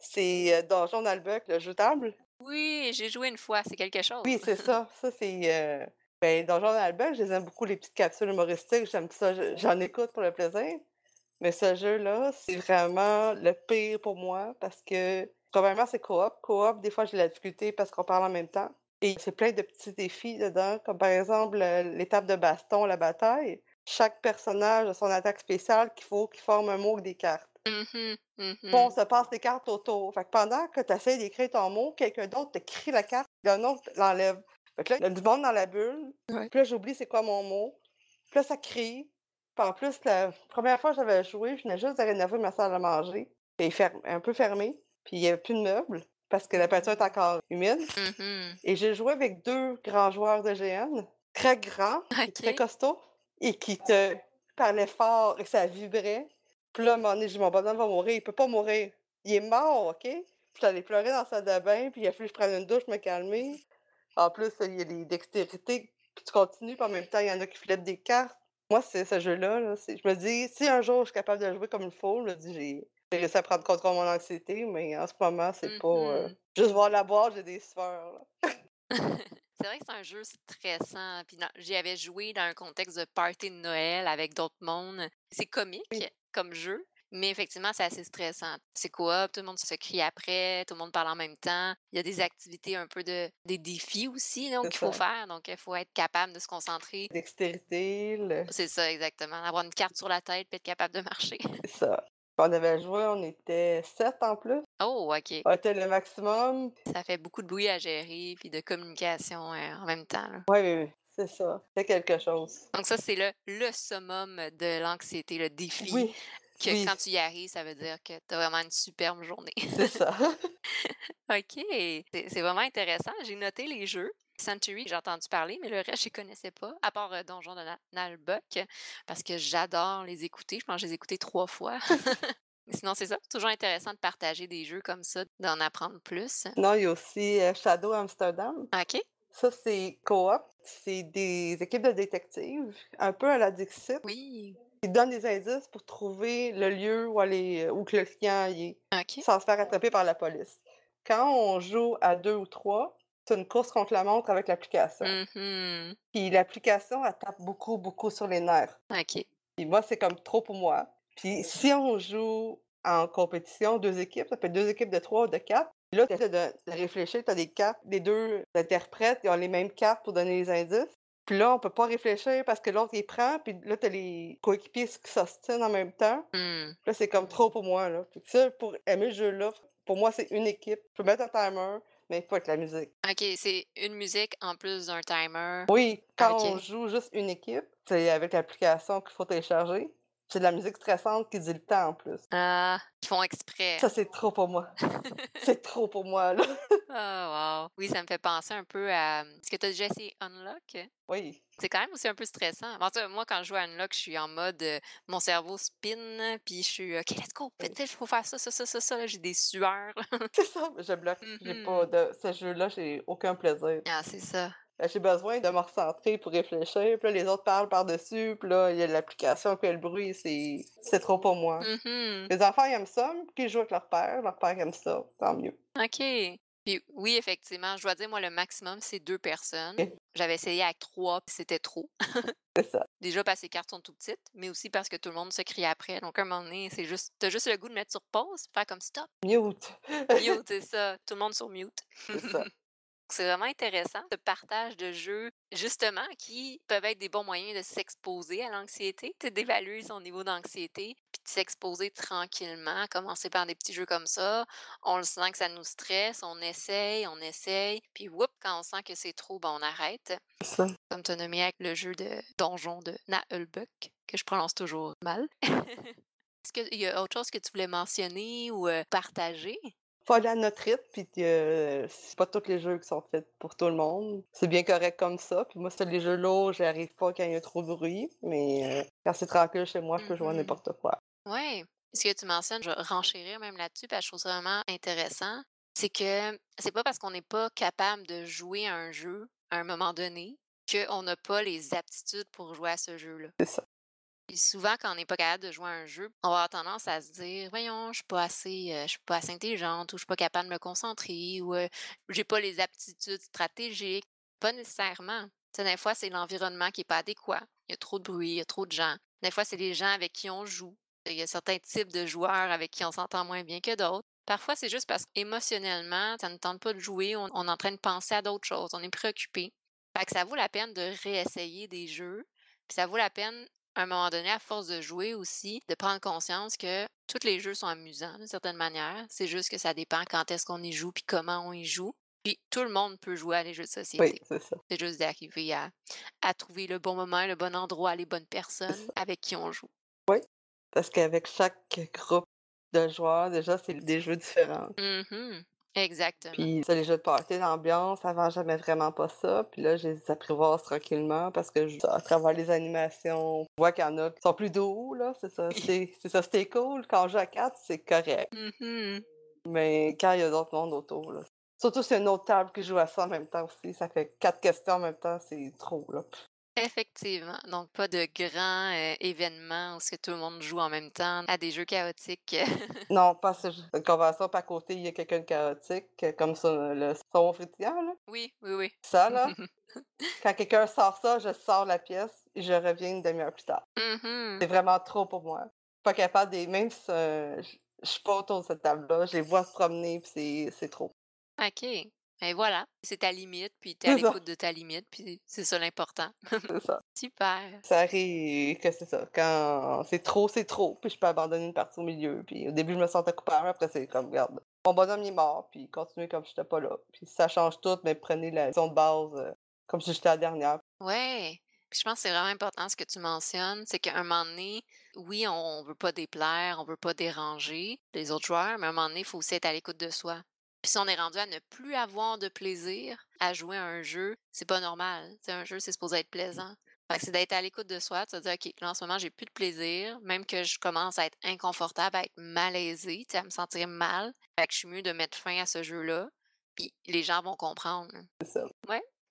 C'est euh, Donjon d'Albuck, le jeu table. Oui, j'ai joué une fois, c'est quelque chose. Oui, c'est ça. Ça, c'est. euh, Ben, Donjon d'Albuck, je les aime beaucoup, les petites capsules humoristiques. J'aime ça. je- J'en écoute pour le plaisir. Mais ce jeu-là, c'est vraiment le pire pour moi parce que, probablement, c'est coop. Coop, des fois, j'ai la difficulté parce qu'on parle en même temps. Et c'est plein de petits défis dedans, comme par exemple euh, l'étape de baston, la bataille. Chaque personnage a son attaque spéciale qu'il faut qu'il forme un mot avec des cartes. Bon, on se passe des cartes autour. Fait que pendant que tu essaies d'écrire ton mot, quelqu'un d'autre te crie la carte, un autre l'enlève. Fait que là, il y a du monde dans la bulle. Ouais. Puis là, j'oublie c'est quoi mon mot. Puis là, ça crie. Puis en plus, la première fois que j'avais joué, je venais juste de rénover ma salle à manger. Elle est ferm- un peu fermée. Puis il n'y avait plus de meubles parce que la peinture est encore humide. Mhm. Et j'ai joué avec deux grands joueurs de GN, très grands, et très costauds, et qui te parlaient fort et ça vibrait. Puis là, à un moment donné, j'ai dit, mon bonhomme va mourir, il peut pas mourir. Il est mort, OK? Puis j'allais pleurer dans la salle de bain, puis il a fallu que je prenne une douche, me calmer. En plus, il y a des dextérités, puis tu continues, puis en même temps, il y en a qui flettent des cartes. Moi, c'est ce jeu-là, là, je me dis, si un jour je suis capable de jouer comme il faut, j'ai réussi à prendre contrôle de mon anxiété, mais en ce moment, c'est pas... euh, Mhm. Juste voir la boîte, j'ai des sueurs. C'est vrai que c'est un jeu stressant. Puis j'y avais joué dans un contexte de party de Noël avec d'autres mondes. C'est comique Oui. Comme jeu, mais effectivement, c'est assez stressant. C'est coop, tout le monde se crie après, tout le monde parle en même temps. Il y a des activités un peu de des défis aussi donc qu'il faut faire. Donc il faut être capable de se concentrer. Dextérité, le... C'est ça exactement, avoir une carte sur la tête puis être capable de marcher. c'est ça. On avait joué, on était sept en plus. Oh, OK. On était le maximum. Ça fait beaucoup de bruit à gérer puis de communication euh, en même temps. Oui, oui, oui, c'est ça. C'est quelque chose. Donc ça c'est le le summum de l'anxiété, le défi. Oui, que oui, quand tu y arrives, ça veut dire que tu as vraiment une superbe journée. c'est ça. OK. C'est vraiment intéressant. J'ai noté les jeux. Century, j'ai entendu parler, mais le reste, je ne connaissais pas, à part euh, Donjon de Na- Nalbuck, parce que j'adore les écouter. Je pense que je les ai écoutés trois fois. Sinon, c'est ça. Toujours intéressant de partager des jeux comme ça, d'en apprendre plus. Non, il y a aussi euh, Shadow Amsterdam. OK. Ça, c'est coop. C'est des équipes de détectives, un peu à la Dixit, Oui. qui donnent des indices pour trouver le lieu où, aller, où que le client y est, sans se faire attraper par la police. Quand on joue à deux ou trois, c'est une course contre la montre avec l'application. Mhm. Puis l'application, elle tape beaucoup, beaucoup sur les nerfs. OK. Puis moi, c'est comme trop pour moi. Puis si on joue en compétition, deux équipes, ça peut être deux équipes de trois ou de quatre. Puis là, tu essaies de, réfléchir, tu as des cartes, les deux interprètes, ils ont les mêmes cartes pour donner les indices. Puis là, on peut pas réfléchir parce que l'autre, il prend, puis là, tu as les coéquipiers qui s'ostinent en même temps. Hmm. Là, c'est comme trop pour moi. Là. Puis ça, pour aimer le jeu-là, pour moi, c'est une équipe. Je peux mettre un timer, mais il faut être la musique. OK, c'est une musique en plus d'un timer. Oui, quand on joue juste une équipe, c'est avec l'application qu'il faut télécharger. C'est de la musique stressante qui dit le temps en plus. Ah, ils font exprès. Ça, c'est trop pour moi. c'est trop pour moi, là. Ah, wow. Oui, ça me fait penser un peu à. Est-ce que tu as déjà essayé Unlock? Oui. C'est quand même aussi un peu stressant. En tout cas, moi, quand je joue à Unlock, je suis en mode euh, mon cerveau spin, puis je suis OK, let's go, vite, il faut faire ça, ça, ça, ça, ça. J'ai des sueurs. C'est ça, je bloque. J'ai pas Mhm. de. Ce jeu-là, j'ai aucun plaisir. Ah, c'est ça. Euh, J'ai besoin de me recentrer pour réfléchir. Puis là, les autres parlent par-dessus. Puis là, il y a l'application, puis le bruit. C'est c'est trop pour moi. Mhm. Les enfants, ils aiment ça, puis ils jouent avec leur père. Leur père aime ça. Tant mieux. OK. Puis oui, effectivement, je dois dire, moi, le maximum, c'est deux personnes. J'avais essayé avec trois, puis c'était trop. C'est ça. Déjà parce que les cartes sont tout petites, mais aussi parce que tout le monde se crie après. Donc, à un moment donné, c'est juste, t'as juste le goût de mettre sur pause, faire comme stop, Mute. mute, c'est ça. Tout le monde sur mute. C'est ça. C'est vraiment intéressant, ce partage de jeux, justement, qui peuvent être des bons moyens de s'exposer à l'anxiété, d'évaluer son niveau d'anxiété, puis de s'exposer tranquillement, commencer par des petits jeux comme ça. On le sent que ça nous stresse, on essaye, on essaye, puis whoop, quand on sent que c'est trop, ben on arrête. Ça. Comme tu as nommé avec le jeu de donjon de Nahelbuck, que je prononce toujours mal. Est-ce qu'il y a autre chose que tu voulais mentionner ou euh, partager? Faut aller à notre rythme, puis euh, c'est pas tous les jeux qui sont faits pour tout le monde. C'est bien correct comme ça. Puis moi, c'est les jeux lourds, j'arrive pas quand il y a trop de bruit. Mais euh, quand c'est tranquille chez moi, je peux jouer à Mhm. n'importe quoi. Oui. Ce que tu mentionnes, je vais renchérir même là-dessus, parce que je trouve ça vraiment intéressant. C'est que c'est pas parce qu'on n'est pas capable de jouer à un jeu à un moment donné qu'on n'a pas les aptitudes pour jouer à ce jeu-là. C'est ça. Puis souvent, quand on n'est pas capable de jouer à un jeu, on va avoir tendance à se dire Voyons, je suis pas assez, euh, je suis pas assez intelligente ou je suis pas capable de me concentrer ou euh, j'ai pas les aptitudes stratégiques. Pas nécessairement. Des fois, c'est l'environnement qui est pas adéquat. Il y a trop de bruit, il y a trop de gens. Des fois, c'est les gens avec qui on joue. Il y a certains types de joueurs avec qui on s'entend moins bien que d'autres. Parfois, c'est juste parce qu'émotionnellement, ça ne tente pas de jouer, on, on est en train de penser à d'autres choses, on est préoccupé. Fait que ça vaut la peine de réessayer des jeux. Puis ça vaut la peine, à un moment donné, à force de jouer aussi, de prendre conscience que tous les jeux sont amusants d'une certaine manière. C'est juste que ça dépend quand est-ce qu'on y joue puis comment on y joue. Puis tout le monde peut jouer à les jeux de Oui, société. c'est ça. C'est juste d'arriver à, à trouver le bon moment, le bon endroit, les bonnes personnes avec qui on joue. Parce qu'avec chaque groupe de joueurs, déjà, c'est des jeux différents. Mhm. Exactement. Puis ça, les jeux de party, l'ambiance, avant, j'aimais vraiment pas ça. Puis là, je les apprivoise tranquillement parce que je- à travers les animations, on voit qu'il y en a qui sont plus doux, là. C'est ça, c'est c'est ça, c'était cool. Quand on joue à quatre, c'est correct. Mhm. Mais quand il y a d'autres mondes autour, là. Surtout si une autre table qui joue à ça en même temps aussi, ça fait quatre questions en même temps, c'est trop, là. Effectivement. Donc, pas de grands euh, événements où que tout le monde joue en même temps à des jeux chaotiques. Non, pas ce une convention, à côté, il y a quelqu'un de chaotique, euh, comme ça, le saumon frétillant, là. oui, oui, oui. Ça, là, quand quelqu'un sort ça, je sors la pièce et je reviens une demi-heure plus tard. Mhm. C'est vraiment trop pour moi. Pas capable des. Même si euh, je suis pas autour de cette table-là, je les vois se promener, puis c'est- c'est trop. OK. Et voilà. C'est ta limite, puis tu es à l'écoute de ta limite, puis c'est ça l'important. C'est ça. Super. Ça arrive que c'est ça. Quand c'est trop, c'est trop, puis je peux abandonner une partie au milieu. Puis au début, je me sentais coupable, après, c'est comme, regarde, mon bonhomme il est mort, puis continuez comme j'étais pas là. Puis ça change tout, mais prenez la leçon de base euh, comme si j'étais la dernière. Ouais. Puis je pense que c'est vraiment important ce que tu mentionnes, c'est qu'à un moment donné, oui, on veut pas déplaire, on veut pas déranger les autres joueurs, mais à un moment donné, il faut aussi être à l'écoute de soi. Puis si on est rendu à ne plus avoir de plaisir à jouer à un jeu, c'est pas normal. Tu sais, un jeu, c'est supposé être plaisant. Fait que c'est d'être à l'écoute de soi, de se dire, OK, là, en ce moment, j'ai plus de plaisir, même que je commence à être inconfortable, à être malaisée, à me sentir mal. Fait que je suis mieux de mettre fin à ce jeu-là, puis les gens vont comprendre. C'est ça.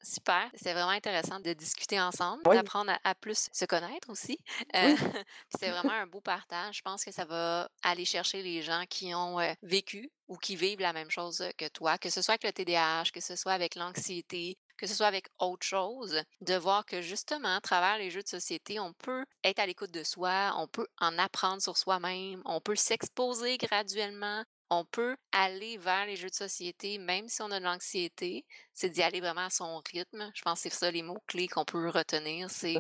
Super. C'est vraiment intéressant de discuter ensemble, Oui. d'apprendre à, à plus se connaître aussi. Euh, puis c'est vraiment un beau partage. Je pense que ça va aller chercher les gens qui ont euh, vécu ou qui vivent la même chose euh, que toi, que ce soit avec le TDAH, que ce soit avec l'anxiété, que ce soit avec autre chose, de voir que justement, à travers les jeux de société, on peut être à l'écoute de soi, on peut en apprendre sur soi-même, on peut s'exposer graduellement, on peut aller vers les jeux de société, même si on a de l'anxiété, c'est d'y aller vraiment à son rythme. Je pense que c'est ça les mots-clés qu'on peut retenir, c'est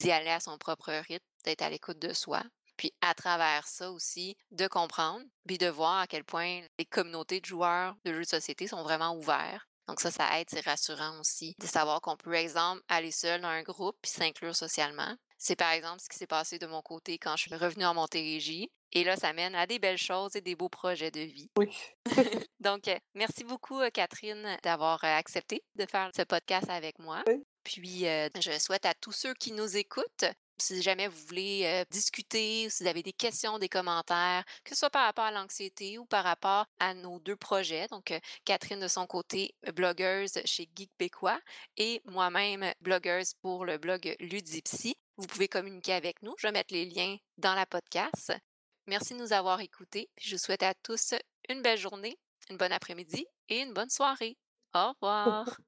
d'y aller à son propre rythme, d'être à l'écoute de soi. Puis à travers ça aussi, de comprendre, puis de voir à quel point les communautés de joueurs de jeux de société sont vraiment ouverts. Donc ça, ça aide, c'est rassurant aussi de savoir qu'on peut, exemple, aller seul dans un groupe puis s'inclure socialement. C'est par exemple ce qui s'est passé de mon côté quand je suis revenue en Montérégie. Et là, ça mène à des belles choses et des beaux projets de vie. Oui. Donc, euh, merci beaucoup, euh, Catherine, d'avoir euh, accepté de faire ce podcast avec moi. Oui. Puis, je souhaite à tous ceux qui nous écoutent, si jamais vous voulez euh, discuter, si vous avez des questions, des commentaires, que ce soit par rapport à l'anxiété ou par rapport à nos deux projets, donc euh, Catherine de son côté, blogueuse chez Geek Bécois, et moi-même, blogueuse pour le blog Ludipsy, vous pouvez communiquer avec nous. Je vais mettre les liens dans la podcast. Merci de nous avoir écoutés. Puis je vous souhaite à tous une belle journée, une bonne après-midi et une bonne soirée. Au revoir.